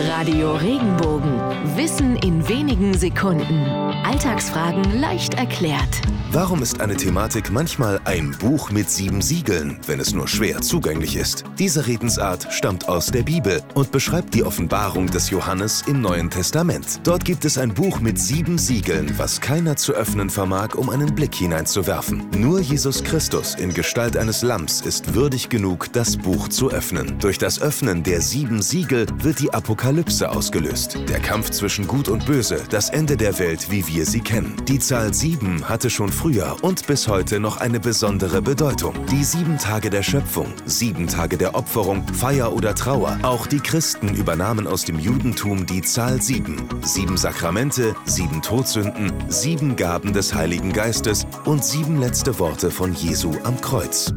Radio Regenbogen. Wissen in wenigen Sekunden. Alltagsfragen leicht erklärt. Warum ist eine Thematik manchmal ein Buch mit sieben Siegeln, wenn es nur schwer zugänglich ist? Diese Redensart stammt aus der Bibel und beschreibt die Offenbarung des Johannes im Neuen Testament. Dort gibt es ein Buch mit sieben Siegeln, was keiner zu öffnen vermag, um einen Blick hineinzuwerfen. Nur Jesus Christus in Gestalt eines Lamms ist würdig genug, das Buch zu öffnen. Durch das Öffnen der sieben Siegel wird die Apokalypse ausgelöst. Der Kampf zwischen Gut und Böse, das Ende der Welt, wie wir sie kennen. Die Zahl sieben hatte schon früher und bis heute noch eine besondere Bedeutung. Die sieben Tage der Schöpfung, sieben Tage der Opferung, Feier oder Trauer. Auch die Christen übernahmen aus dem Judentum die Zahl sieben. Sieben Sakramente, sieben Todsünden, sieben Gaben des Heiligen Geistes und sieben letzte Worte von Jesu am Kreuz.